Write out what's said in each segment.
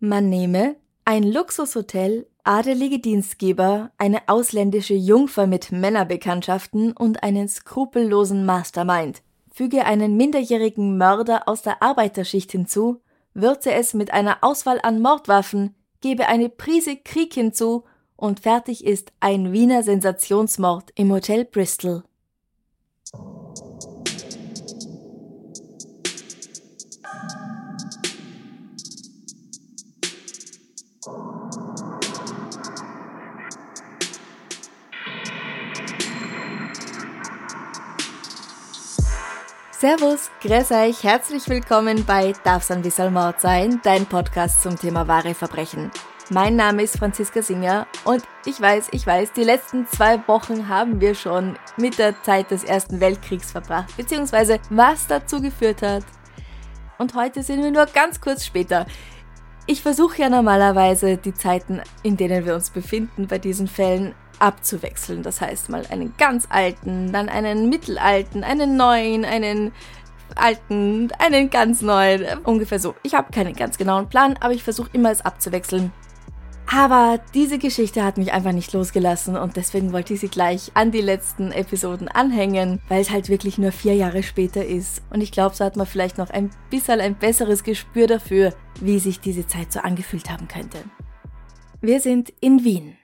Man nehme ein Luxushotel, adelige Dienstgeber, eine ausländische Jungfer mit Männerbekanntschaften und einen skrupellosen Mastermind. Füge einen minderjährigen Mörder aus der Arbeiterschicht hinzu, würze es mit einer Auswahl an Mordwaffen, gebe eine Prise Krieg hinzu und fertig ist ein Wiener Sensationsmord im Hotel Bristol. Servus, grüß euch, herzlich willkommen bei Darf's ein bisschen Mord sein, dein Podcast zum Thema wahre Verbrechen. Mein Name ist Franziska Singer und ich weiß, ich weiß, die letzten zwei Wochen haben wir schon mit der Zeit des Ersten Weltkriegs verbracht, beziehungsweise was dazu geführt hat. Und heute sind wir nur ganz kurz später. Ich versuche ja normalerweise die Zeiten, in denen wir uns befinden bei diesen Fällen, abzuwechseln. Das heißt mal einen ganz alten, dann einen mittelalten, einen neuen, einen alten, einen ganz neuen. Ungefähr so. Ich habe keinen ganz genauen Plan, aber ich versuche immer es abzuwechseln. Aber diese Geschichte hat mich einfach nicht losgelassen und deswegen wollte ich sie gleich an die letzten Episoden anhängen, weil es halt wirklich nur vier Jahre später ist. Und ich glaube, so hat man vielleicht noch ein bisschen ein besseres Gespür dafür, wie sich diese Zeit so angefühlt haben könnte. Wir sind in Wien.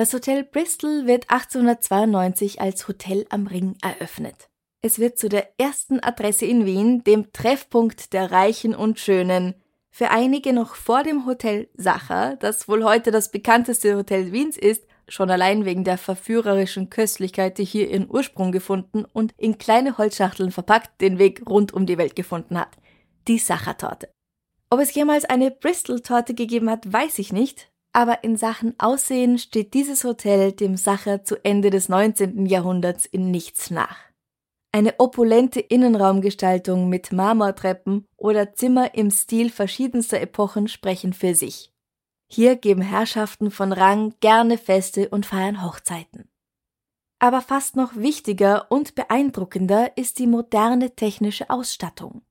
Das Hotel Bristol wird 1892 als Hotel am Ring eröffnet. Es wird zu der ersten Adresse in Wien, dem Treffpunkt der Reichen und Schönen, für einige noch vor dem Hotel Sacher, das wohl heute das bekannteste Hotel Wiens ist, schon allein wegen der verführerischen Köstlichkeit, die hier ihren Ursprung gefunden und in kleine Holzschachteln verpackt den Weg rund um die Welt gefunden hat. Die Sacher-Torte. Ob es jemals eine Bristol-Torte gegeben hat, weiß ich nicht, aber in Sachen Aussehen steht dieses Hotel dem Sacher zu Ende des 19. Jahrhunderts in nichts nach. Eine opulente Innenraumgestaltung mit Marmortreppen oder Zimmer im Stil verschiedenster Epochen sprechen für sich. Hier geben Herrschaften von Rang gerne Feste und feiern Hochzeiten. Aber fast noch wichtiger und beeindruckender ist die moderne technische Ausstattung.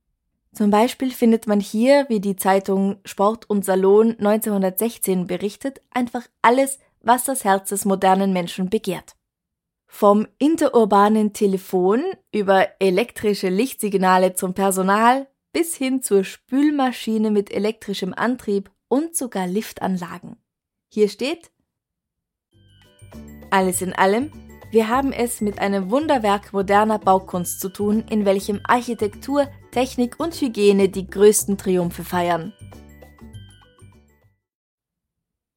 Zum Beispiel findet man hier, wie die Zeitung Sport und Salon 1916 berichtet, einfach alles, was das Herz des modernen Menschen begehrt. Vom interurbanen Telefon über elektrische Lichtsignale zum Personal bis hin zur Spülmaschine mit elektrischem Antrieb und sogar Liftanlagen. Hier steht Alles in allem, wir haben es mit einem Wunderwerk moderner Baukunst zu tun, in welchem Architektur, Technik und Hygiene die größten Triumphe feiern.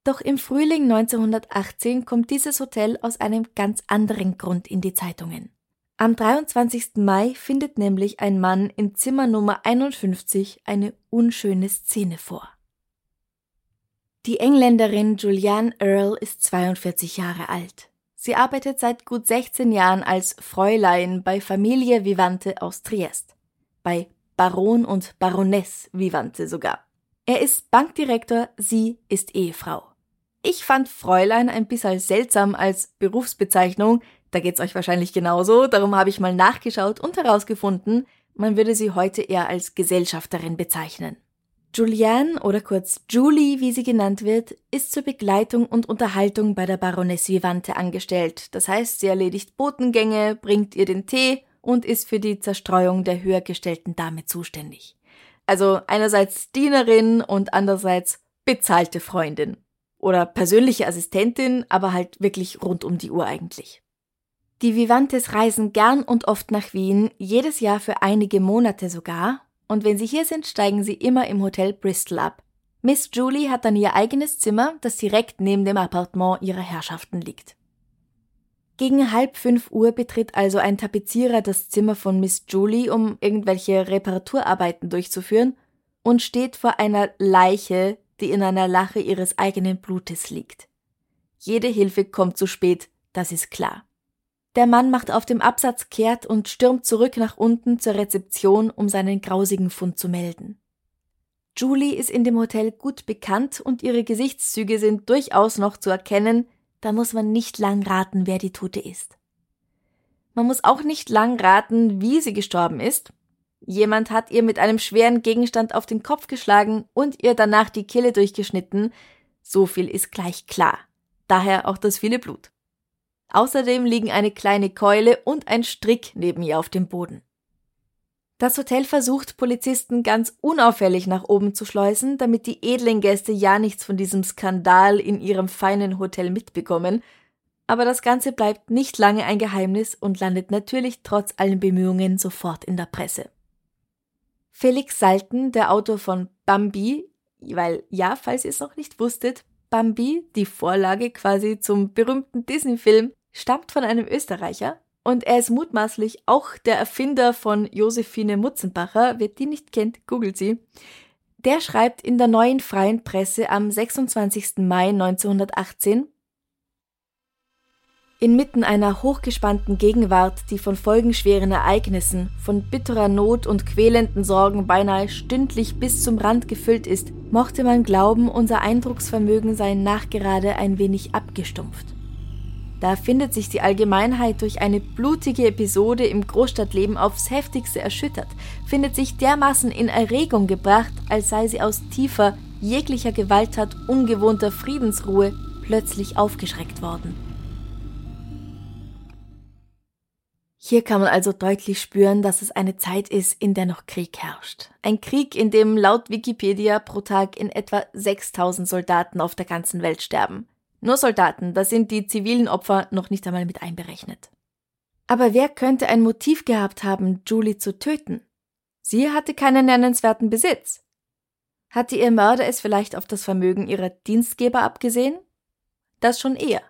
Doch im Frühling 1918 kommt dieses Hotel aus einem ganz anderen Grund in die Zeitungen. Am 23. Mai findet nämlich ein Mann in Zimmer Nummer 51 eine unschöne Szene vor. Die Engländerin Julianne Earle ist 42 Jahre alt. Sie arbeitet seit gut 16 Jahren als Fräulein bei Familie Vivante aus Triest. Bei Baron und Baroness Vivante sogar. Er ist Bankdirektor, sie ist Ehefrau. Ich fand Fräulein ein bisschen seltsam als Berufsbezeichnung, da geht's euch wahrscheinlich genauso, darum habe ich mal nachgeschaut und herausgefunden, man würde sie heute eher als Gesellschafterin bezeichnen. Julianne oder kurz Julie, wie sie genannt wird, ist zur Begleitung und Unterhaltung bei der Baroness Vivante angestellt. Das heißt, sie erledigt Botengänge, bringt ihr den Tee und ist für die Zerstreuung der höher gestellten Dame zuständig. Also einerseits Dienerin und andererseits bezahlte Freundin oder persönliche Assistentin, aber halt wirklich rund um die Uhr eigentlich. Die Vivantes reisen gern und oft nach Wien, jedes Jahr für einige Monate sogar, und wenn sie hier sind, steigen sie immer im Hotel Bristol ab. Miss Julie hat dann ihr eigenes Zimmer, das direkt neben dem Appartement ihrer Herrschaften liegt. Gegen halb fünf Uhr betritt also ein Tapezierer das Zimmer von Miss Julie, um irgendwelche Reparaturarbeiten durchzuführen, und steht vor einer Leiche, die in einer Lache ihres eigenen Blutes liegt. Jede Hilfe kommt zu spät, das ist klar. Der Mann macht auf dem Absatz kehrt und stürmt zurück nach unten zur Rezeption, um seinen grausigen Fund zu melden. Julie ist in dem Hotel gut bekannt und ihre Gesichtszüge sind durchaus noch zu erkennen, da muss man nicht lang raten, wer die Tote ist. Man muss auch nicht lang raten, wie sie gestorben ist. Jemand hat ihr mit einem schweren Gegenstand auf den Kopf geschlagen und ihr danach die Kehle durchgeschnitten. So viel ist gleich klar. Daher auch das viele Blut. Außerdem liegen eine kleine Keule und ein Strick neben ihr auf dem Boden. Das Hotel versucht, Polizisten ganz unauffällig nach oben zu schleusen, damit die edlen Gäste ja nichts von diesem Skandal in ihrem feinen Hotel mitbekommen, aber das Ganze bleibt nicht lange ein Geheimnis und landet natürlich trotz allen Bemühungen sofort in der Presse. Felix Salten, der Autor von Bambi, weil ja, falls ihr es noch nicht wusstet, Bambi, die Vorlage quasi zum berühmten Disney-Film, stammt von einem Österreicher und er ist mutmaßlich auch der Erfinder von Josephine Mutzenbacher. Wer die nicht kennt, googelt sie. Der schreibt in der neuen freien Presse am 26. Mai 1918, Inmitten einer hochgespannten Gegenwart, die von folgenschweren Ereignissen, von bitterer Not und quälenden Sorgen beinahe stündlich bis zum Rand gefüllt ist, mochte man glauben, unser Eindrucksvermögen sei nachgerade ein wenig abgestumpft. Da findet sich die Allgemeinheit durch eine blutige Episode im Großstadtleben aufs heftigste erschüttert, findet sich dermaßen in Erregung gebracht, als sei sie aus tiefer, jeglicher Gewalttat ungewohnter Friedensruhe plötzlich aufgeschreckt worden. Hier kann man also deutlich spüren, dass es eine Zeit ist, in der noch Krieg herrscht. Ein Krieg, in dem laut Wikipedia pro Tag in etwa 6000 Soldaten auf der ganzen Welt sterben. Nur Soldaten, da sind die zivilen Opfer noch nicht einmal mit einberechnet. Aber wer könnte ein Motiv gehabt haben, Julie zu töten? Sie hatte keinen nennenswerten Besitz. Hatte ihr Mörder es vielleicht auf das Vermögen ihrer Dienstgeber abgesehen? Das schon eher.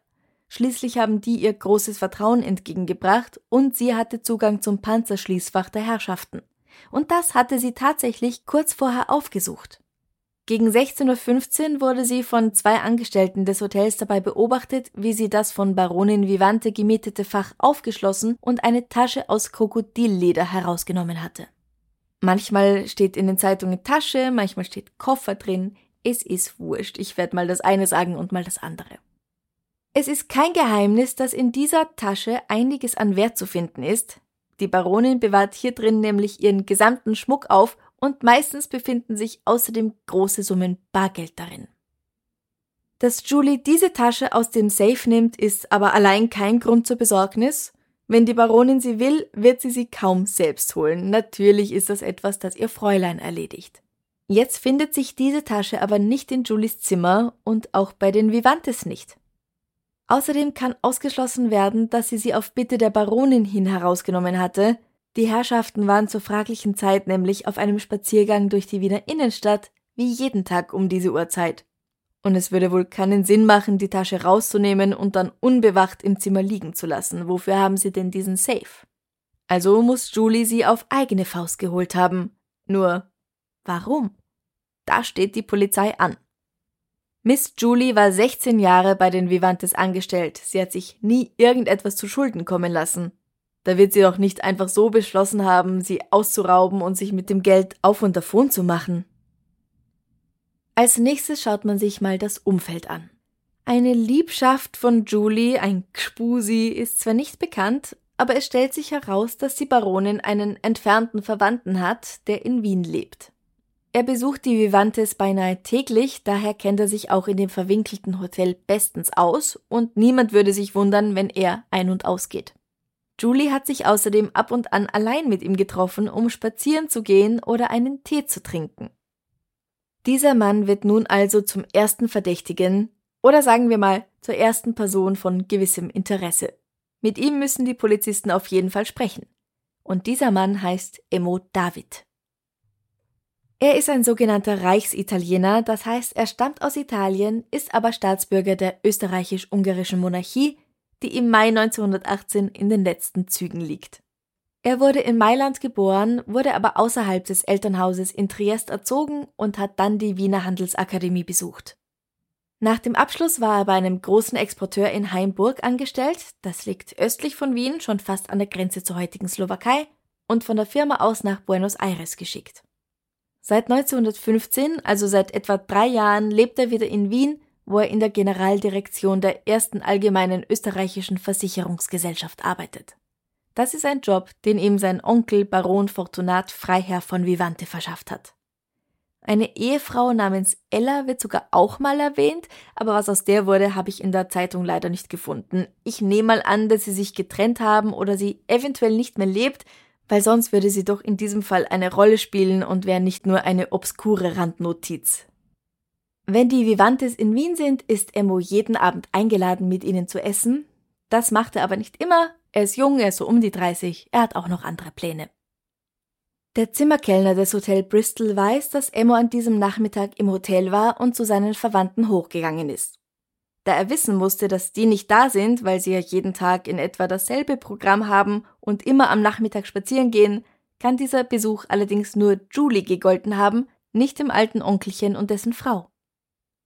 Schließlich haben die ihr großes Vertrauen entgegengebracht und sie hatte Zugang zum Panzerschließfach der Herrschaften. Und das hatte sie tatsächlich kurz vorher aufgesucht. Gegen 16.15 Uhr wurde sie von zwei Angestellten des Hotels dabei beobachtet, wie sie das von Baronin Vivante gemietete Fach aufgeschlossen und eine Tasche aus Krokodilleder herausgenommen hatte. Manchmal steht in den Zeitungen Tasche, manchmal steht Koffer drin. Es ist wurscht. Ich werde mal das eine sagen und mal das andere. Es ist kein Geheimnis, dass in dieser Tasche einiges an Wert zu finden ist. Die Baronin bewahrt hier drin nämlich ihren gesamten Schmuck auf und meistens befinden sich außerdem große Summen Bargeld darin. Dass Julie diese Tasche aus dem Safe nimmt, ist aber allein kein Grund zur Besorgnis. Wenn die Baronin sie will, wird sie sie kaum selbst holen. Natürlich ist das etwas, das ihr Fräulein erledigt. Jetzt findet sich diese Tasche aber nicht in Julies Zimmer und auch bei den Vivantes nicht. Außerdem kann ausgeschlossen werden, dass sie sie auf Bitte der Baronin hin herausgenommen hatte, die Herrschaften waren zur fraglichen Zeit nämlich auf einem Spaziergang durch die Wiener Innenstadt, wie jeden Tag um diese Uhrzeit. Und es würde wohl keinen Sinn machen, die Tasche rauszunehmen und dann unbewacht im Zimmer liegen zu lassen. Wofür haben sie denn diesen Safe? Also muss Julie sie auf eigene Faust geholt haben. Nur, warum? Da steht die Polizei an. Miss Julie war 16 Jahre bei den Vivantes angestellt. Sie hat sich nie irgendetwas zu Schulden kommen lassen. Da wird sie doch nicht einfach so beschlossen haben, sie auszurauben und sich mit dem Geld auf und davon zu machen. Als nächstes schaut man sich mal das Umfeld an. Eine Liebschaft von Julie, ein Gspusi, ist zwar nicht bekannt, aber es stellt sich heraus, dass die Baronin einen entfernten Verwandten hat, der in Wien lebt. Er besucht die Vivantes beinahe täglich, daher kennt er sich auch in dem verwinkelten Hotel bestens aus und niemand würde sich wundern, wenn er ein- und ausgeht. Julie hat sich außerdem ab und an allein mit ihm getroffen, um spazieren zu gehen oder einen Tee zu trinken. Dieser Mann wird nun also zum ersten Verdächtigen oder sagen wir mal zur ersten Person von gewissem Interesse. Mit ihm müssen die Polizisten auf jeden Fall sprechen. Und dieser Mann heißt Emo David. Er ist ein sogenannter Reichsitaliener, das heißt, er stammt aus Italien, ist aber Staatsbürger der österreichisch-ungarischen Monarchie die im Mai 1918 in den letzten Zügen liegt. Er wurde in Mailand geboren, wurde aber außerhalb des Elternhauses in Triest erzogen und hat dann die Wiener Handelsakademie besucht. Nach dem Abschluss war er bei einem großen Exporteur in Heimburg angestellt, das liegt östlich von Wien, schon fast an der Grenze zur heutigen Slowakei, und von der Firma aus nach Buenos Aires geschickt. Seit 1915, also seit etwa drei Jahren, lebt er wieder in Wien, wo er in der Generaldirektion der ersten allgemeinen österreichischen Versicherungsgesellschaft arbeitet. Das ist ein Job, den ihm sein Onkel Baron Fortunat Freiherr von Vivante verschafft hat. Eine Ehefrau namens Ella wird sogar auch mal erwähnt, aber was aus der wurde, habe ich in der Zeitung leider nicht gefunden. Ich nehme mal an, dass sie sich getrennt haben oder sie eventuell nicht mehr lebt, weil sonst würde sie doch in diesem Fall eine Rolle spielen und wäre nicht nur eine obskure Randnotiz. Wenn die Vivantes in Wien sind, ist Emo jeden Abend eingeladen, mit ihnen zu essen. Das macht er aber nicht immer, er ist jung, er ist so um die 30, er hat auch noch andere Pläne. Der Zimmerkellner des Hotel Bristol weiß, dass Emmo an diesem Nachmittag im Hotel war und zu seinen Verwandten hochgegangen ist. Da er wissen musste, dass die nicht da sind, weil sie ja jeden Tag in etwa dasselbe Programm haben und immer am Nachmittag spazieren gehen, kann dieser Besuch allerdings nur Julie gegolten haben, nicht dem alten Onkelchen und dessen Frau.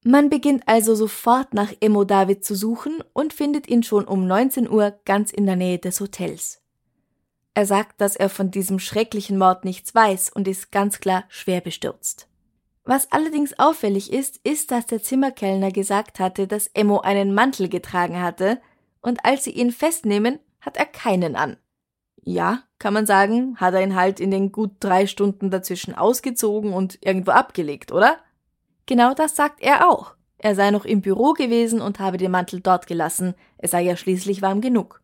Man beginnt also sofort nach Emo David zu suchen und findet ihn schon um 19 Uhr ganz in der Nähe des Hotels. Er sagt, dass er von diesem schrecklichen Mord nichts weiß und ist ganz klar schwer bestürzt. Was allerdings auffällig ist, ist, dass der Zimmerkellner gesagt hatte, dass Emo einen Mantel getragen hatte, und als sie ihn festnehmen, hat er keinen an. Ja, kann man sagen, hat er ihn halt in den gut drei Stunden dazwischen ausgezogen und irgendwo abgelegt, oder? Genau das sagt er auch. Er sei noch im Büro gewesen und habe den Mantel dort gelassen, es sei ja schließlich warm genug.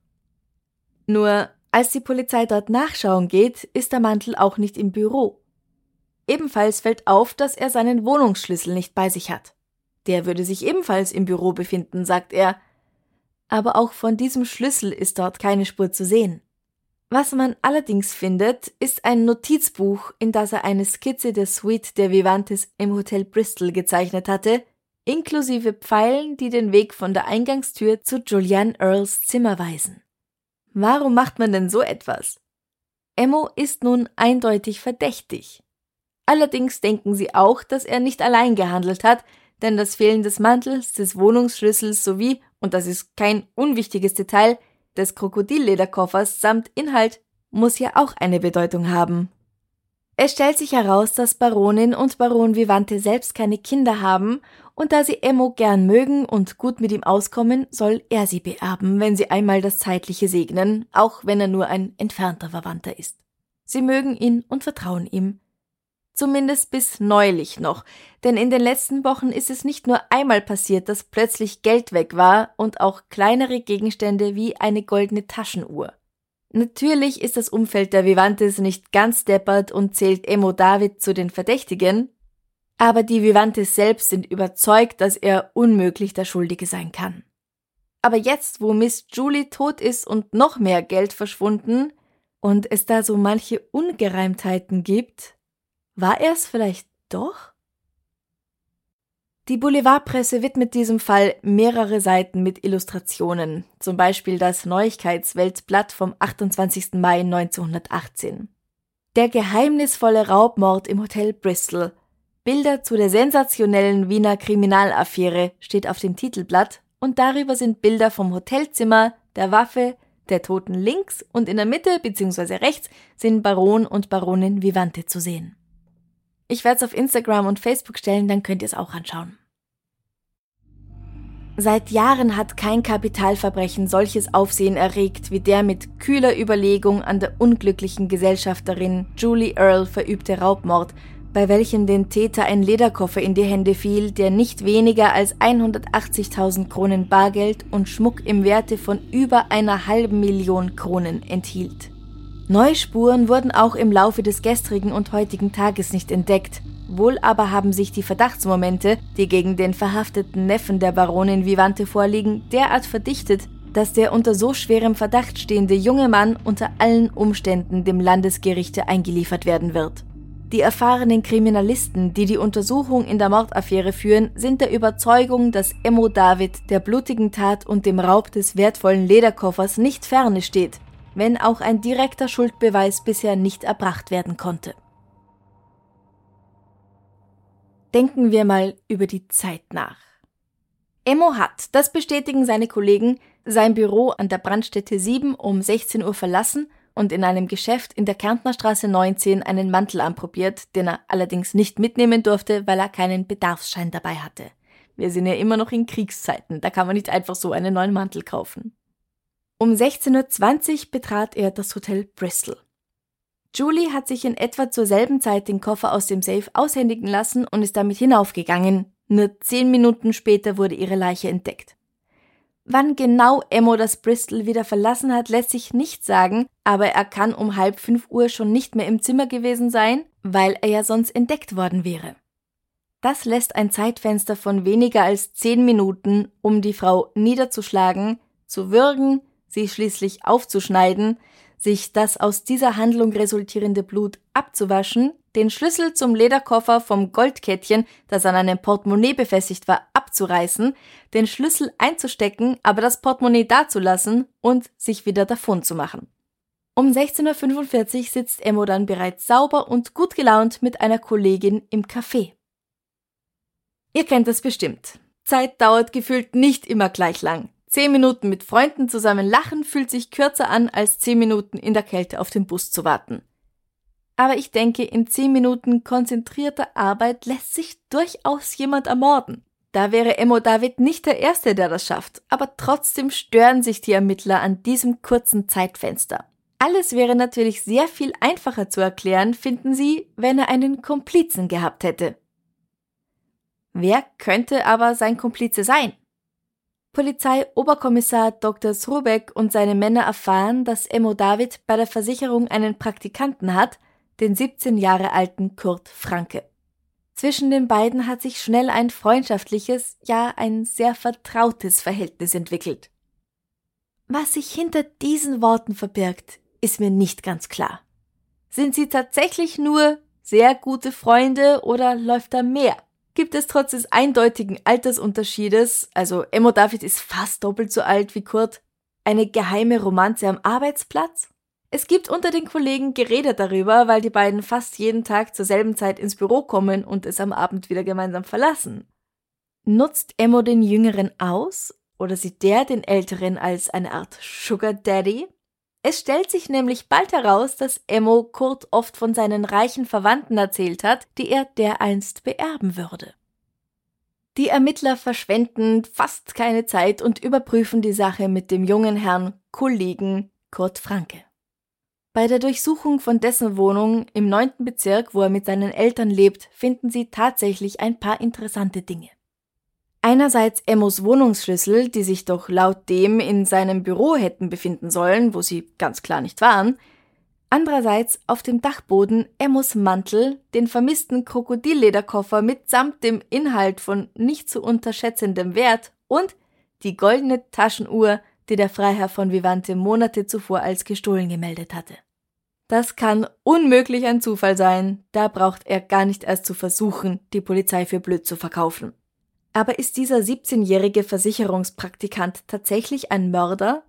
Nur, als die Polizei dort nachschauen geht, ist der Mantel auch nicht im Büro. Ebenfalls fällt auf, dass er seinen Wohnungsschlüssel nicht bei sich hat. Der würde sich ebenfalls im Büro befinden, sagt er. Aber auch von diesem Schlüssel ist dort keine Spur zu sehen. Was man allerdings findet, ist ein Notizbuch, in das er eine Skizze der Suite der Vivantes im Hotel Bristol gezeichnet hatte, inklusive Pfeilen, die den Weg von der Eingangstür zu Julianne Earls Zimmer weisen. Warum macht man denn so etwas? Emmo ist nun eindeutig verdächtig. Allerdings denken sie auch, dass er nicht allein gehandelt hat, denn das Fehlen des Mantels, des Wohnungsschlüssels sowie, und das ist kein unwichtiges Detail, des Krokodillederkoffers samt Inhalt muss ja auch eine Bedeutung haben. Es stellt sich heraus, dass Baronin und Baron Vivante selbst keine Kinder haben und da sie Emo gern mögen und gut mit ihm auskommen, soll er sie beerben, wenn sie einmal das Zeitliche segnen, auch wenn er nur ein entfernter Verwandter ist. Sie mögen ihn und vertrauen ihm. Zumindest bis neulich noch, denn in den letzten Wochen ist es nicht nur einmal passiert, dass plötzlich Geld weg war und auch kleinere Gegenstände wie eine goldene Taschenuhr. Natürlich ist das Umfeld der Vivantes nicht ganz deppert und zählt Emo David zu den Verdächtigen, aber die Vivantes selbst sind überzeugt, dass er unmöglich der Schuldige sein kann. Aber jetzt, wo Miss Julie tot ist und noch mehr Geld verschwunden und es da so manche Ungereimtheiten gibt, war er es vielleicht doch? Die Boulevardpresse widmet diesem Fall mehrere Seiten mit Illustrationen, zum Beispiel das Neuigkeitsweltblatt vom 28. Mai 1918. Der geheimnisvolle Raubmord im Hotel Bristol. Bilder zu der sensationellen Wiener Kriminalaffäre steht auf dem Titelblatt und darüber sind Bilder vom Hotelzimmer, der Waffe, der Toten links und in der Mitte bzw. rechts sind Baron und Baronin Vivante zu sehen. Ich werde es auf Instagram und Facebook stellen, dann könnt ihr es auch anschauen. Seit Jahren hat kein Kapitalverbrechen solches Aufsehen erregt wie der mit kühler Überlegung an der unglücklichen Gesellschafterin Julie Earl verübte Raubmord, bei welchem den Täter ein Lederkoffer in die Hände fiel, der nicht weniger als 180.000 Kronen Bargeld und Schmuck im Werte von über einer halben Million Kronen enthielt. Neuspuren wurden auch im Laufe des gestrigen und heutigen Tages nicht entdeckt. Wohl aber haben sich die Verdachtsmomente, die gegen den verhafteten Neffen der Baronin Vivante vorliegen, derart verdichtet, dass der unter so schwerem Verdacht stehende junge Mann unter allen Umständen dem Landesgerichte eingeliefert werden wird. Die erfahrenen Kriminalisten, die die Untersuchung in der Mordaffäre führen, sind der Überzeugung, dass Emo David der blutigen Tat und dem Raub des wertvollen Lederkoffers nicht ferne steht, wenn auch ein direkter Schuldbeweis bisher nicht erbracht werden konnte. Denken wir mal über die Zeit nach. Emo hat, das bestätigen seine Kollegen, sein Büro an der Brandstätte 7 um 16 Uhr verlassen und in einem Geschäft in der Kärntnerstraße 19 einen Mantel anprobiert, den er allerdings nicht mitnehmen durfte, weil er keinen Bedarfsschein dabei hatte. Wir sind ja immer noch in Kriegszeiten, da kann man nicht einfach so einen neuen Mantel kaufen. Um 16.20 Uhr betrat er das Hotel Bristol. Julie hat sich in etwa zur selben Zeit den Koffer aus dem Safe aushändigen lassen und ist damit hinaufgegangen. Nur zehn Minuten später wurde ihre Leiche entdeckt. Wann genau Emo das Bristol wieder verlassen hat, lässt sich nicht sagen, aber er kann um halb fünf Uhr schon nicht mehr im Zimmer gewesen sein, weil er ja sonst entdeckt worden wäre. Das lässt ein Zeitfenster von weniger als zehn Minuten, um die Frau niederzuschlagen, zu würgen, sie schließlich aufzuschneiden, sich das aus dieser Handlung resultierende Blut abzuwaschen, den Schlüssel zum Lederkoffer vom Goldkettchen, das an einem Portemonnaie befestigt war, abzureißen, den Schlüssel einzustecken, aber das Portemonnaie dazulassen und sich wieder davon zu machen. Um 16.45 Uhr sitzt Emmo dann bereits sauber und gut gelaunt mit einer Kollegin im Café. Ihr kennt das bestimmt. Zeit dauert gefühlt nicht immer gleich lang. Zehn Minuten mit Freunden zusammen lachen fühlt sich kürzer an, als zehn Minuten in der Kälte auf den Bus zu warten. Aber ich denke, in zehn Minuten konzentrierter Arbeit lässt sich durchaus jemand ermorden. Da wäre Emo David nicht der Erste, der das schafft, aber trotzdem stören sich die Ermittler an diesem kurzen Zeitfenster. Alles wäre natürlich sehr viel einfacher zu erklären, finden sie, wenn er einen Komplizen gehabt hätte. Wer könnte aber sein Komplize sein? Polizeioberkommissar Dr. Srubeck und seine Männer erfahren, dass Emo David bei der Versicherung einen Praktikanten hat, den 17 Jahre alten Kurt Franke. Zwischen den beiden hat sich schnell ein freundschaftliches, ja ein sehr vertrautes Verhältnis entwickelt. Was sich hinter diesen Worten verbirgt, ist mir nicht ganz klar. Sind sie tatsächlich nur sehr gute Freunde oder läuft da mehr? Gibt es trotz des eindeutigen Altersunterschiedes, also Emmo David ist fast doppelt so alt wie Kurt, eine geheime Romanze am Arbeitsplatz? Es gibt unter den Kollegen Gerede darüber, weil die beiden fast jeden Tag zur selben Zeit ins Büro kommen und es am Abend wieder gemeinsam verlassen. Nutzt Emmo den Jüngeren aus oder sieht der den Älteren als eine Art Sugar Daddy? Es stellt sich nämlich bald heraus, dass Emmo Kurt oft von seinen reichen Verwandten erzählt hat, die er dereinst beerben würde. Die Ermittler verschwenden fast keine Zeit und überprüfen die Sache mit dem jungen Herrn Kollegen Kurt Franke. Bei der Durchsuchung von dessen Wohnung im neunten Bezirk, wo er mit seinen Eltern lebt, finden sie tatsächlich ein paar interessante Dinge. Einerseits Emmos Wohnungsschlüssel, die sich doch laut dem in seinem Büro hätten befinden sollen, wo sie ganz klar nicht waren. Andererseits auf dem Dachboden Emmos Mantel, den vermissten Krokodillederkoffer mitsamt dem Inhalt von nicht zu unterschätzendem Wert und die goldene Taschenuhr, die der Freiherr von Vivante Monate zuvor als gestohlen gemeldet hatte. Das kann unmöglich ein Zufall sein, da braucht er gar nicht erst zu versuchen, die Polizei für blöd zu verkaufen. Aber ist dieser 17-jährige Versicherungspraktikant tatsächlich ein Mörder?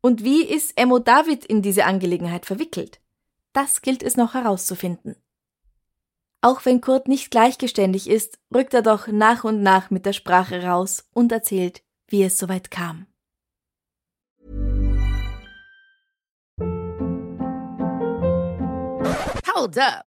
Und wie ist Emo David in diese Angelegenheit verwickelt? Das gilt es noch herauszufinden. Auch wenn Kurt nicht gleichgeständig ist, rückt er doch nach und nach mit der Sprache raus und erzählt, wie es soweit kam. Hold up.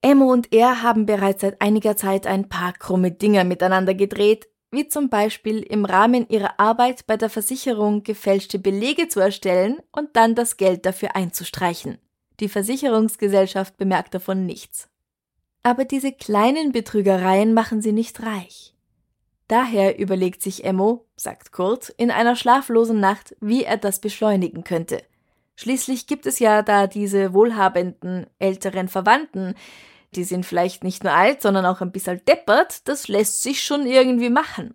Emmo und er haben bereits seit einiger Zeit ein paar krumme Dinger miteinander gedreht, wie zum Beispiel im Rahmen ihrer Arbeit bei der Versicherung gefälschte Belege zu erstellen und dann das Geld dafür einzustreichen. Die Versicherungsgesellschaft bemerkt davon nichts. Aber diese kleinen Betrügereien machen sie nicht reich. Daher überlegt sich Emmo, sagt Kurt, in einer schlaflosen Nacht, wie er das beschleunigen könnte. Schließlich gibt es ja da diese wohlhabenden älteren Verwandten, die sind vielleicht nicht nur alt, sondern auch ein bisschen deppert, das lässt sich schon irgendwie machen.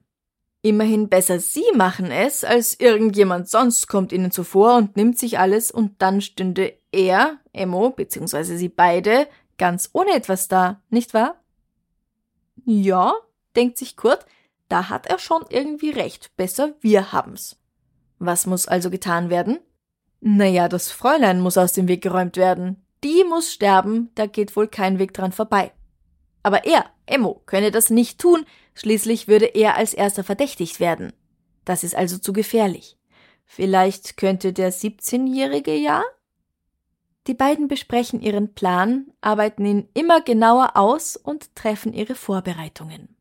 Immerhin besser sie machen es, als irgendjemand sonst kommt ihnen zuvor und nimmt sich alles und dann stünde er, Emo, beziehungsweise sie beide, ganz ohne etwas da, nicht wahr? Ja, denkt sich Kurt, da hat er schon irgendwie recht, besser wir haben's. Was muss also getan werden? Naja, das Fräulein muss aus dem Weg geräumt werden. Die muss sterben, da geht wohl kein Weg dran vorbei. Aber er, Emmo, könne das nicht tun, schließlich würde er als erster verdächtigt werden. Das ist also zu gefährlich. Vielleicht könnte der 17-Jährige ja? Die beiden besprechen ihren Plan, arbeiten ihn immer genauer aus und treffen ihre Vorbereitungen.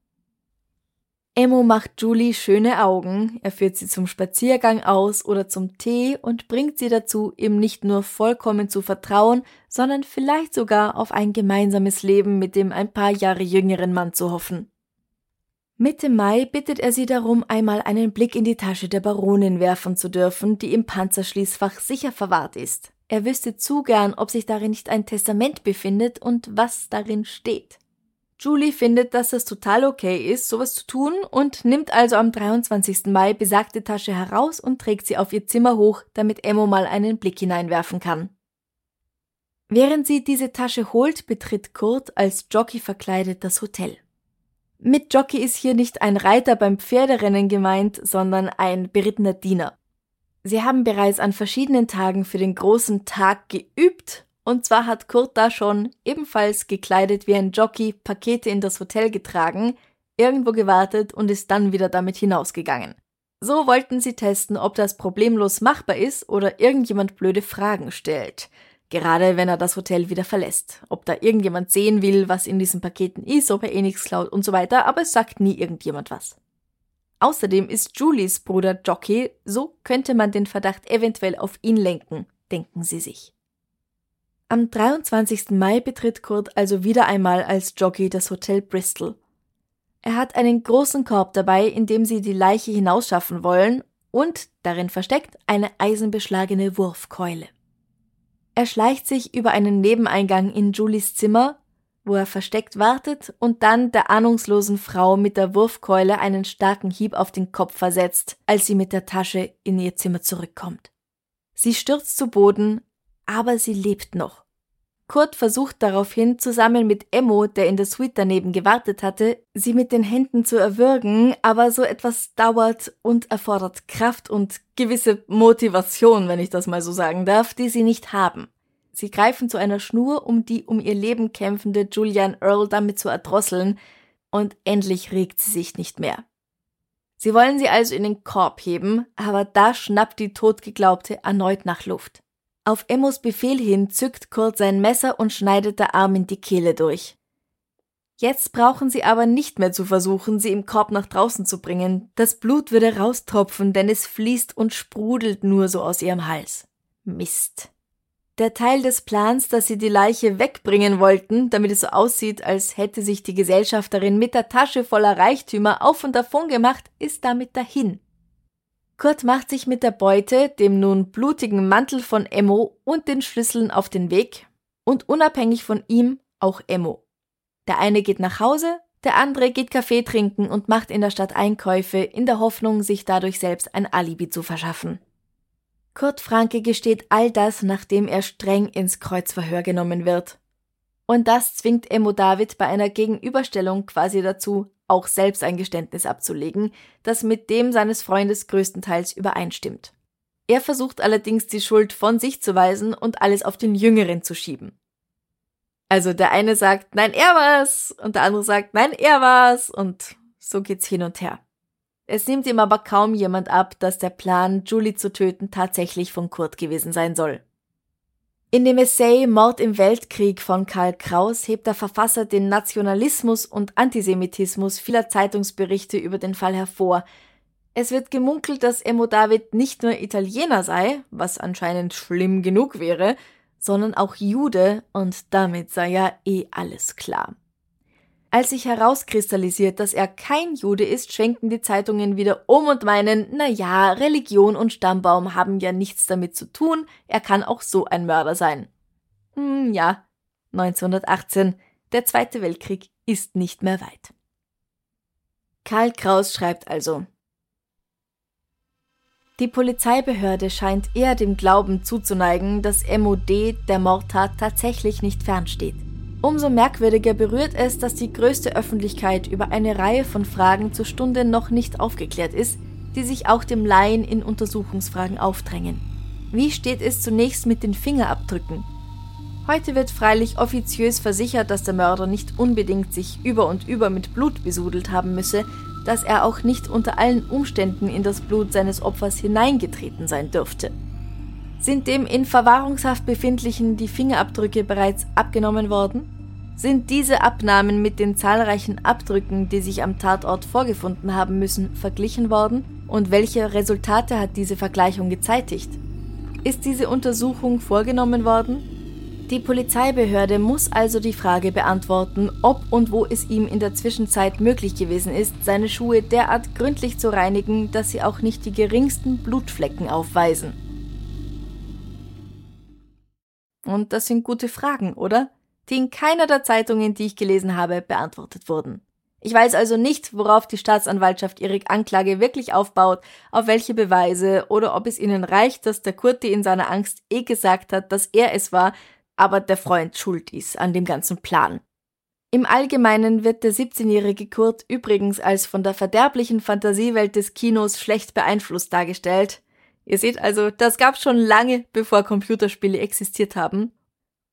Emmo macht Julie schöne Augen, er führt sie zum Spaziergang aus oder zum Tee und bringt sie dazu, ihm nicht nur vollkommen zu vertrauen, sondern vielleicht sogar auf ein gemeinsames Leben mit dem ein paar Jahre jüngeren Mann zu hoffen. Mitte Mai bittet er sie darum, einmal einen Blick in die Tasche der Baronin werfen zu dürfen, die im Panzerschließfach sicher verwahrt ist. Er wüsste zu gern, ob sich darin nicht ein Testament befindet und was darin steht. Julie findet, dass es total okay ist, sowas zu tun und nimmt also am 23. Mai besagte Tasche heraus und trägt sie auf ihr Zimmer hoch, damit Emmo mal einen Blick hineinwerfen kann. Während sie diese Tasche holt, betritt Kurt als Jockey verkleidet das Hotel. Mit Jockey ist hier nicht ein Reiter beim Pferderennen gemeint, sondern ein berittener Diener. Sie haben bereits an verschiedenen Tagen für den großen Tag geübt und zwar hat Kurt da schon, ebenfalls gekleidet wie ein Jockey, Pakete in das Hotel getragen, irgendwo gewartet und ist dann wieder damit hinausgegangen. So wollten sie testen, ob das problemlos machbar ist oder irgendjemand blöde Fragen stellt. Gerade wenn er das Hotel wieder verlässt. Ob da irgendjemand sehen will, was in diesen Paketen ist, ob er eh nichts klaut und so weiter, aber es sagt nie irgendjemand was. Außerdem ist Julies Bruder Jockey, so könnte man den Verdacht eventuell auf ihn lenken, denken sie sich. Am 23. Mai betritt Kurt also wieder einmal als Jockey das Hotel Bristol. Er hat einen großen Korb dabei, in dem sie die Leiche hinausschaffen wollen und darin versteckt eine eisenbeschlagene Wurfkeule. Er schleicht sich über einen Nebeneingang in Julies Zimmer, wo er versteckt wartet und dann der ahnungslosen Frau mit der Wurfkeule einen starken Hieb auf den Kopf versetzt, als sie mit der Tasche in ihr Zimmer zurückkommt. Sie stürzt zu Boden, aber sie lebt noch. Kurt versucht daraufhin, zusammen mit Emmo, der in der Suite daneben gewartet hatte, sie mit den Händen zu erwürgen, aber so etwas dauert und erfordert Kraft und gewisse Motivation, wenn ich das mal so sagen darf, die sie nicht haben. Sie greifen zu einer Schnur, um die um ihr Leben kämpfende Julian Earl damit zu erdrosseln, und endlich regt sie sich nicht mehr. Sie wollen sie also in den Korb heben, aber da schnappt die Totgeglaubte erneut nach Luft. Auf Emmos Befehl hin zückt Kurt sein Messer und schneidet der Armin die Kehle durch. Jetzt brauchen sie aber nicht mehr zu versuchen, sie im Korb nach draußen zu bringen. Das Blut würde raustropfen, denn es fließt und sprudelt nur so aus ihrem Hals. Mist. Der Teil des Plans, dass sie die Leiche wegbringen wollten, damit es so aussieht, als hätte sich die Gesellschafterin mit der Tasche voller Reichtümer auf und davon gemacht, ist damit dahin. Kurt macht sich mit der Beute, dem nun blutigen Mantel von Emmo und den Schlüsseln auf den Weg und unabhängig von ihm auch Emmo. Der eine geht nach Hause, der andere geht Kaffee trinken und macht in der Stadt Einkäufe in der Hoffnung, sich dadurch selbst ein Alibi zu verschaffen. Kurt Franke gesteht all das, nachdem er streng ins Kreuzverhör genommen wird. Und das zwingt Emmo David bei einer Gegenüberstellung quasi dazu, auch selbst ein Geständnis abzulegen, das mit dem seines Freundes größtenteils übereinstimmt. Er versucht allerdings die Schuld von sich zu weisen und alles auf den Jüngeren zu schieben. Also der eine sagt, nein, er war's, und der andere sagt, nein, er war's, und so geht's hin und her. Es nimmt ihm aber kaum jemand ab, dass der Plan, Julie zu töten, tatsächlich von Kurt gewesen sein soll. In dem Essay Mord im Weltkrieg von Karl Kraus hebt der Verfasser den Nationalismus und Antisemitismus vieler Zeitungsberichte über den Fall hervor. Es wird gemunkelt, dass Emo David nicht nur Italiener sei, was anscheinend schlimm genug wäre, sondern auch Jude und damit sei ja eh alles klar. Als sich herauskristallisiert, dass er kein Jude ist, schwenken die Zeitungen wieder um und meinen, na ja, Religion und Stammbaum haben ja nichts damit zu tun, er kann auch so ein Mörder sein. Hm, ja, 1918, der Zweite Weltkrieg ist nicht mehr weit. Karl Kraus schreibt also, die Polizeibehörde scheint eher dem Glauben zuzuneigen, dass MOD der Mordtat tatsächlich nicht fernsteht. Umso merkwürdiger berührt es, dass die größte Öffentlichkeit über eine Reihe von Fragen zur Stunde noch nicht aufgeklärt ist, die sich auch dem Laien in Untersuchungsfragen aufdrängen. Wie steht es zunächst mit den Fingerabdrücken? Heute wird freilich offiziös versichert, dass der Mörder nicht unbedingt sich über und über mit Blut besudelt haben müsse, dass er auch nicht unter allen Umständen in das Blut seines Opfers hineingetreten sein dürfte. Sind dem in Verwahrungshaft befindlichen die Fingerabdrücke bereits abgenommen worden? Sind diese Abnahmen mit den zahlreichen Abdrücken, die sich am Tatort vorgefunden haben müssen, verglichen worden? Und welche Resultate hat diese Vergleichung gezeitigt? Ist diese Untersuchung vorgenommen worden? Die Polizeibehörde muss also die Frage beantworten, ob und wo es ihm in der Zwischenzeit möglich gewesen ist, seine Schuhe derart gründlich zu reinigen, dass sie auch nicht die geringsten Blutflecken aufweisen. Und das sind gute Fragen, oder? Die in keiner der Zeitungen, die ich gelesen habe, beantwortet wurden. Ich weiß also nicht, worauf die Staatsanwaltschaft ihre Anklage wirklich aufbaut, auf welche Beweise oder ob es ihnen reicht, dass der Kurti in seiner Angst eh gesagt hat, dass er es war, aber der Freund schuld ist an dem ganzen Plan. Im Allgemeinen wird der 17-jährige Kurt übrigens als von der verderblichen Fantasiewelt des Kinos schlecht beeinflusst dargestellt, Ihr seht also, das gab schon lange, bevor Computerspiele existiert haben.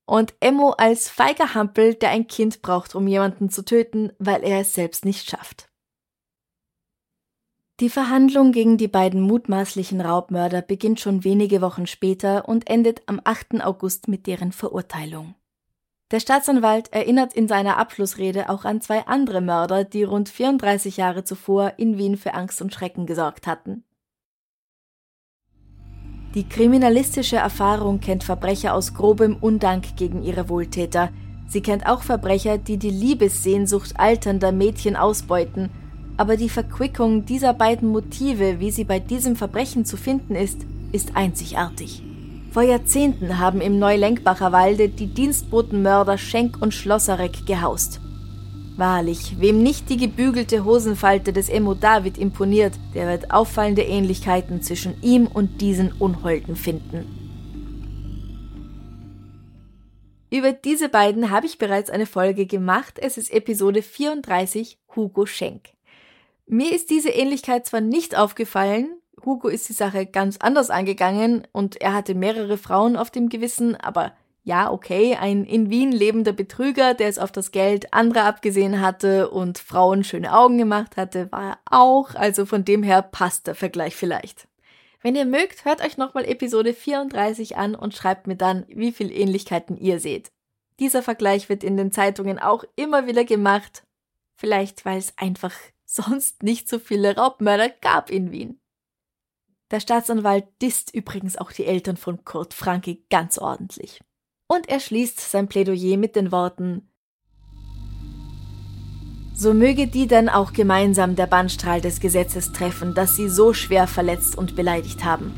Und Emmo als feiger Hampel, der ein Kind braucht, um jemanden zu töten, weil er es selbst nicht schafft. Die Verhandlung gegen die beiden mutmaßlichen Raubmörder beginnt schon wenige Wochen später und endet am 8. August mit deren Verurteilung. Der Staatsanwalt erinnert in seiner Abschlussrede auch an zwei andere Mörder, die rund 34 Jahre zuvor in Wien für Angst und Schrecken gesorgt hatten. Die kriminalistische Erfahrung kennt Verbrecher aus grobem Undank gegen ihre Wohltäter. Sie kennt auch Verbrecher, die die Liebessehnsucht alternder Mädchen ausbeuten. Aber die Verquickung dieser beiden Motive, wie sie bei diesem Verbrechen zu finden ist, ist einzigartig. Vor Jahrzehnten haben im Neulenkbacher Walde die Dienstbotenmörder Schenk und Schlosserek gehaust. Wahrlich, wem nicht die gebügelte Hosenfalte des Emo David imponiert, der wird auffallende Ähnlichkeiten zwischen ihm und diesen Unholden finden. Über diese beiden habe ich bereits eine Folge gemacht. Es ist Episode 34 Hugo Schenk. Mir ist diese Ähnlichkeit zwar nicht aufgefallen, Hugo ist die Sache ganz anders angegangen und er hatte mehrere Frauen auf dem Gewissen, aber ja, okay, ein in Wien lebender Betrüger, der es auf das Geld anderer abgesehen hatte und Frauen schöne Augen gemacht hatte, war er auch, also von dem her passt der Vergleich vielleicht. Wenn ihr mögt, hört euch nochmal Episode 34 an und schreibt mir dann, wie viel Ähnlichkeiten ihr seht. Dieser Vergleich wird in den Zeitungen auch immer wieder gemacht. Vielleicht, weil es einfach sonst nicht so viele Raubmörder gab in Wien. Der Staatsanwalt disst übrigens auch die Eltern von Kurt Franke ganz ordentlich und er schließt sein Plädoyer mit den Worten So möge die dann auch gemeinsam der Bannstrahl des Gesetzes treffen, das sie so schwer verletzt und beleidigt haben.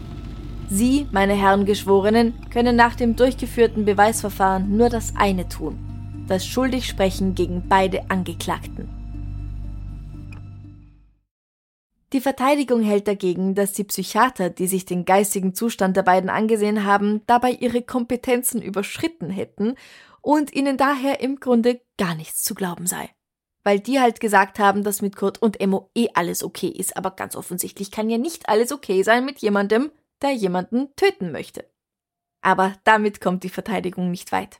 Sie, meine Herren Geschworenen, können nach dem durchgeführten Beweisverfahren nur das eine tun, das Schuldigsprechen gegen beide Angeklagten. Die Verteidigung hält dagegen, dass die Psychiater, die sich den geistigen Zustand der beiden angesehen haben, dabei ihre Kompetenzen überschritten hätten und ihnen daher im Grunde gar nichts zu glauben sei. weil die halt gesagt haben, dass mit Kurt und Emo eh alles okay ist. Aber ganz offensichtlich kann ja nicht alles okay sein mit jemandem, der jemanden töten möchte. Aber damit kommt die Verteidigung nicht weit.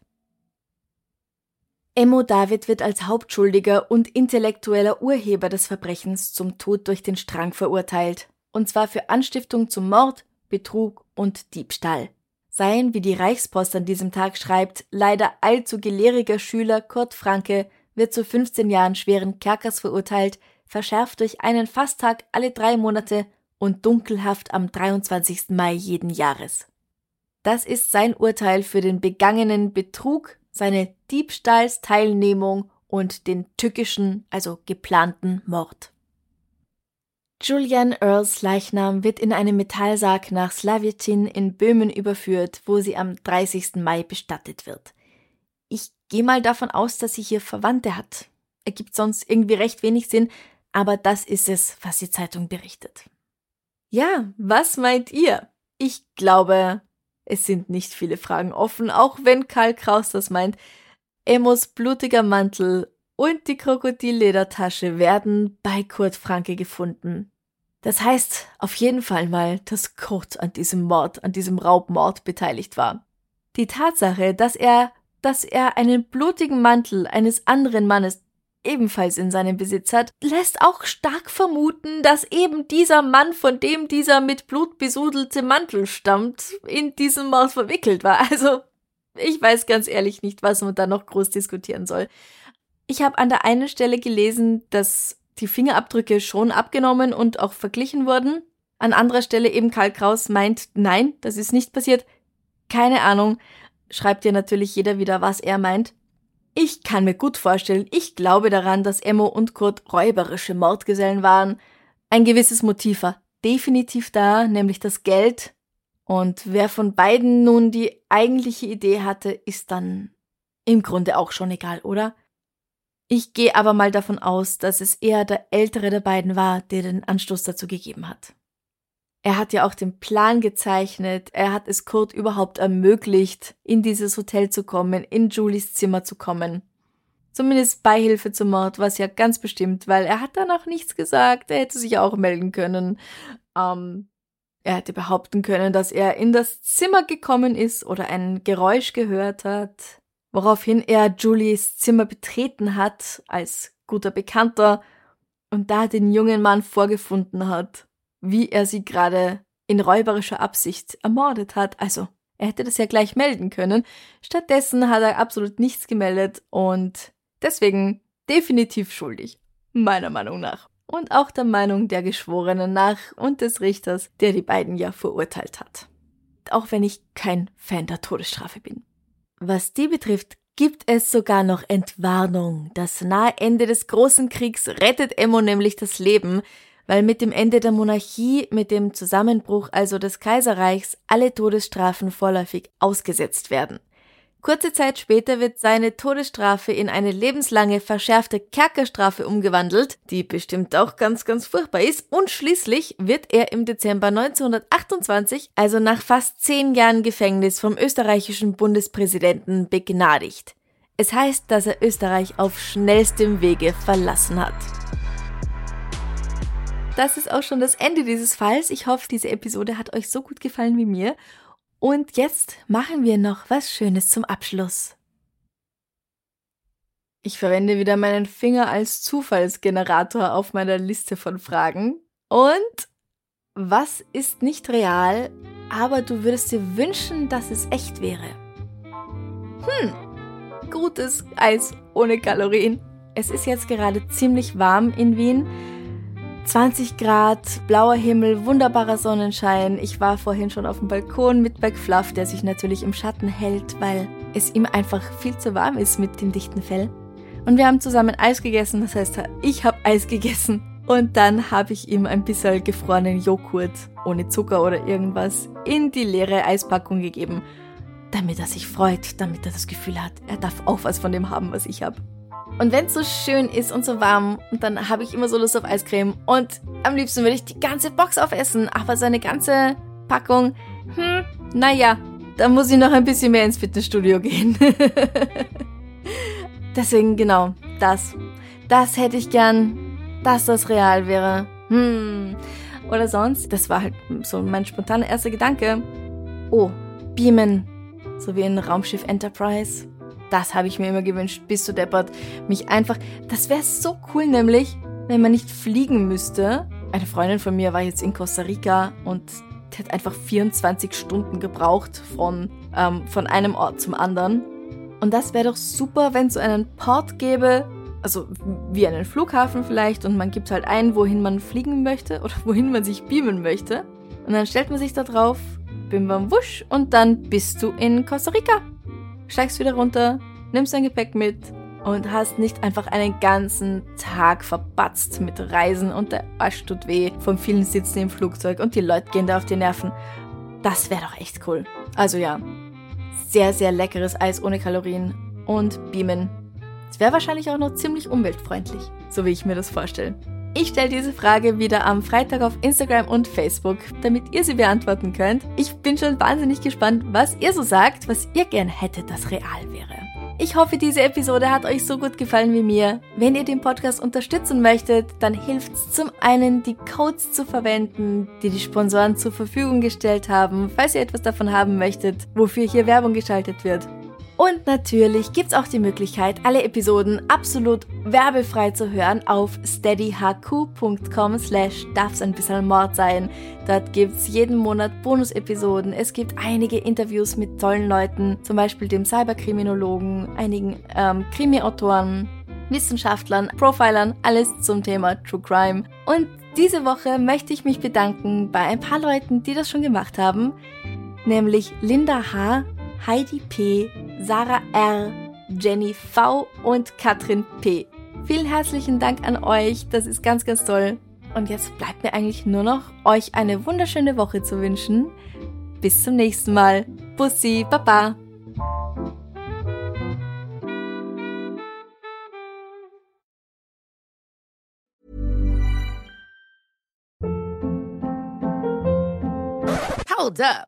Emo David wird als Hauptschuldiger und intellektueller Urheber des Verbrechens zum Tod durch den Strang verurteilt, und zwar für Anstiftung zum Mord, Betrug und Diebstahl. Sein, wie die Reichspost an diesem Tag schreibt, leider allzu gelehriger Schüler Kurt Franke wird zu 15 Jahren schweren Kerkers verurteilt, verschärft durch einen Fasttag alle drei Monate und Dunkelhaft am 23. Mai jeden Jahres. Das ist sein Urteil für den begangenen Betrug, seine Diebstahlsteilnehmung und den tückischen, also geplanten Mord. Julian Earls Leichnam wird in einem Metallsarg nach Slavitin in Böhmen überführt, wo sie am 30. Mai bestattet wird. Ich gehe mal davon aus, dass sie hier Verwandte hat. Ergibt sonst irgendwie recht wenig Sinn, aber das ist es, was die Zeitung berichtet. Ja, was meint ihr? Ich glaube, es sind nicht viele Fragen offen, auch wenn Karl Kraus das meint. Emos blutiger Mantel und die Krokodilledertasche werden bei Kurt Franke gefunden. Das heißt auf jeden Fall mal, dass Kurt an diesem Mord, an diesem Raubmord beteiligt war. Die Tatsache, dass er, dass er einen blutigen Mantel eines anderen Mannes ebenfalls in seinem Besitz hat, lässt auch stark vermuten, dass eben dieser Mann, von dem dieser mit Blut besudelte Mantel stammt, in diesem Mord verwickelt war. Also, ich weiß ganz ehrlich nicht, was man da noch groß diskutieren soll. Ich habe an der einen Stelle gelesen, dass die Fingerabdrücke schon abgenommen und auch verglichen wurden. An anderer Stelle eben Karl Kraus meint, nein, das ist nicht passiert. Keine Ahnung. Schreibt dir natürlich jeder wieder, was er meint. Ich kann mir gut vorstellen, ich glaube daran, dass Emmo und Kurt räuberische Mordgesellen waren. Ein gewisses Motiv war definitiv da, nämlich das Geld. Und wer von beiden nun die eigentliche Idee hatte, ist dann im Grunde auch schon egal, oder? Ich gehe aber mal davon aus, dass es eher der ältere der beiden war, der den Anstoß dazu gegeben hat. Er hat ja auch den Plan gezeichnet, er hat es Kurt überhaupt ermöglicht, in dieses Hotel zu kommen, in Julies Zimmer zu kommen. Zumindest Beihilfe zum Mord war es ja ganz bestimmt, weil er hat danach nichts gesagt, er hätte sich auch melden können. Ähm, er hätte behaupten können, dass er in das Zimmer gekommen ist oder ein Geräusch gehört hat, woraufhin er Julies Zimmer betreten hat als guter Bekannter und da den jungen Mann vorgefunden hat wie er sie gerade in räuberischer Absicht ermordet hat. Also, er hätte das ja gleich melden können. Stattdessen hat er absolut nichts gemeldet und deswegen definitiv schuldig. Meiner Meinung nach. Und auch der Meinung der Geschworenen nach und des Richters, der die beiden ja verurteilt hat. Auch wenn ich kein Fan der Todesstrafe bin. Was die betrifft, gibt es sogar noch Entwarnung. Das nahe Ende des großen Kriegs rettet Emmo nämlich das Leben, weil mit dem Ende der Monarchie, mit dem Zusammenbruch also des Kaiserreichs, alle Todesstrafen vorläufig ausgesetzt werden. Kurze Zeit später wird seine Todesstrafe in eine lebenslange verschärfte Kerkerstrafe umgewandelt, die bestimmt auch ganz, ganz furchtbar ist, und schließlich wird er im Dezember 1928, also nach fast zehn Jahren Gefängnis, vom österreichischen Bundespräsidenten begnadigt. Es heißt, dass er Österreich auf schnellstem Wege verlassen hat das ist auch schon das Ende dieses Falls. Ich hoffe, diese Episode hat euch so gut gefallen wie mir. Und jetzt machen wir noch was Schönes zum Abschluss. Ich verwende wieder meinen Finger als Zufallsgenerator auf meiner Liste von Fragen. Und was ist nicht real, aber du würdest dir wünschen, dass es echt wäre? Hm, gutes Eis ohne Kalorien. Es ist jetzt gerade ziemlich warm in Wien. 20 Grad, blauer Himmel, wunderbarer Sonnenschein. Ich war vorhin schon auf dem Balkon mit McFluff, der sich natürlich im Schatten hält, weil es ihm einfach viel zu warm ist mit dem dichten Fell. Und wir haben zusammen Eis gegessen, das heißt, ich habe Eis gegessen. Und dann habe ich ihm ein bisschen gefrorenen Joghurt ohne Zucker oder irgendwas in die leere Eispackung gegeben, damit er sich freut, damit er das Gefühl hat, er darf auch was von dem haben, was ich habe. Und wenn es so schön ist und so warm, dann habe ich immer so Lust auf Eiscreme. Und am liebsten würde ich die ganze Box aufessen. Aber so eine ganze Packung, hm, naja, da muss ich noch ein bisschen mehr ins Fitnessstudio gehen. Deswegen genau, das. das hätte ich gern, dass das real wäre. Hm. Oder sonst, das war halt so mein spontaner erster Gedanke. Oh, beamen. So wie ein Raumschiff Enterprise. Das habe ich mir immer gewünscht, bist du deppert. Mich einfach, das wäre so cool nämlich, wenn man nicht fliegen müsste. Eine Freundin von mir war jetzt in Costa Rica und die hat einfach 24 Stunden gebraucht von, ähm, von einem Ort zum anderen. Und das wäre doch super, wenn es so einen Port gäbe, also wie einen Flughafen vielleicht, und man gibt halt ein, wohin man fliegen möchte oder wohin man sich beamen möchte. Und dann stellt man sich da drauf, bim bam wusch, und dann bist du in Costa Rica. Steigst wieder runter, nimmst dein Gepäck mit und hast nicht einfach einen ganzen Tag verbatzt mit Reisen und der Arsch tut weh vom vielen Sitzen im Flugzeug und die Leute gehen da auf die Nerven. Das wäre doch echt cool. Also ja, sehr, sehr leckeres Eis ohne Kalorien und Beamen. Es wäre wahrscheinlich auch noch ziemlich umweltfreundlich, so wie ich mir das vorstelle. Ich stelle diese Frage wieder am Freitag auf Instagram und Facebook, damit ihr sie beantworten könnt. Ich bin schon wahnsinnig gespannt, was ihr so sagt, was ihr gern hättet, das real wäre. Ich hoffe, diese Episode hat euch so gut gefallen wie mir. Wenn ihr den Podcast unterstützen möchtet, dann hilft es zum einen, die Codes zu verwenden, die die Sponsoren zur Verfügung gestellt haben, falls ihr etwas davon haben möchtet, wofür hier Werbung geschaltet wird. Und natürlich gibt's auch die Möglichkeit, alle Episoden absolut werbefrei zu hören auf steadyhq.com slash darf's ein bisschen Mord sein. Dort gibt's jeden Monat Bonus-Episoden. Es gibt einige Interviews mit tollen Leuten, zum Beispiel dem Cyberkriminologen, einigen ähm, Krimi-Autoren, Wissenschaftlern, Profilern, alles zum Thema True Crime. Und diese Woche möchte ich mich bedanken bei ein paar Leuten, die das schon gemacht haben, nämlich Linda H., Heidi P., Sarah R., Jenny V. und Katrin P. Vielen herzlichen Dank an euch, das ist ganz, ganz toll. Und jetzt bleibt mir eigentlich nur noch, euch eine wunderschöne Woche zu wünschen. Bis zum nächsten Mal. Bussi, Baba. Hold up.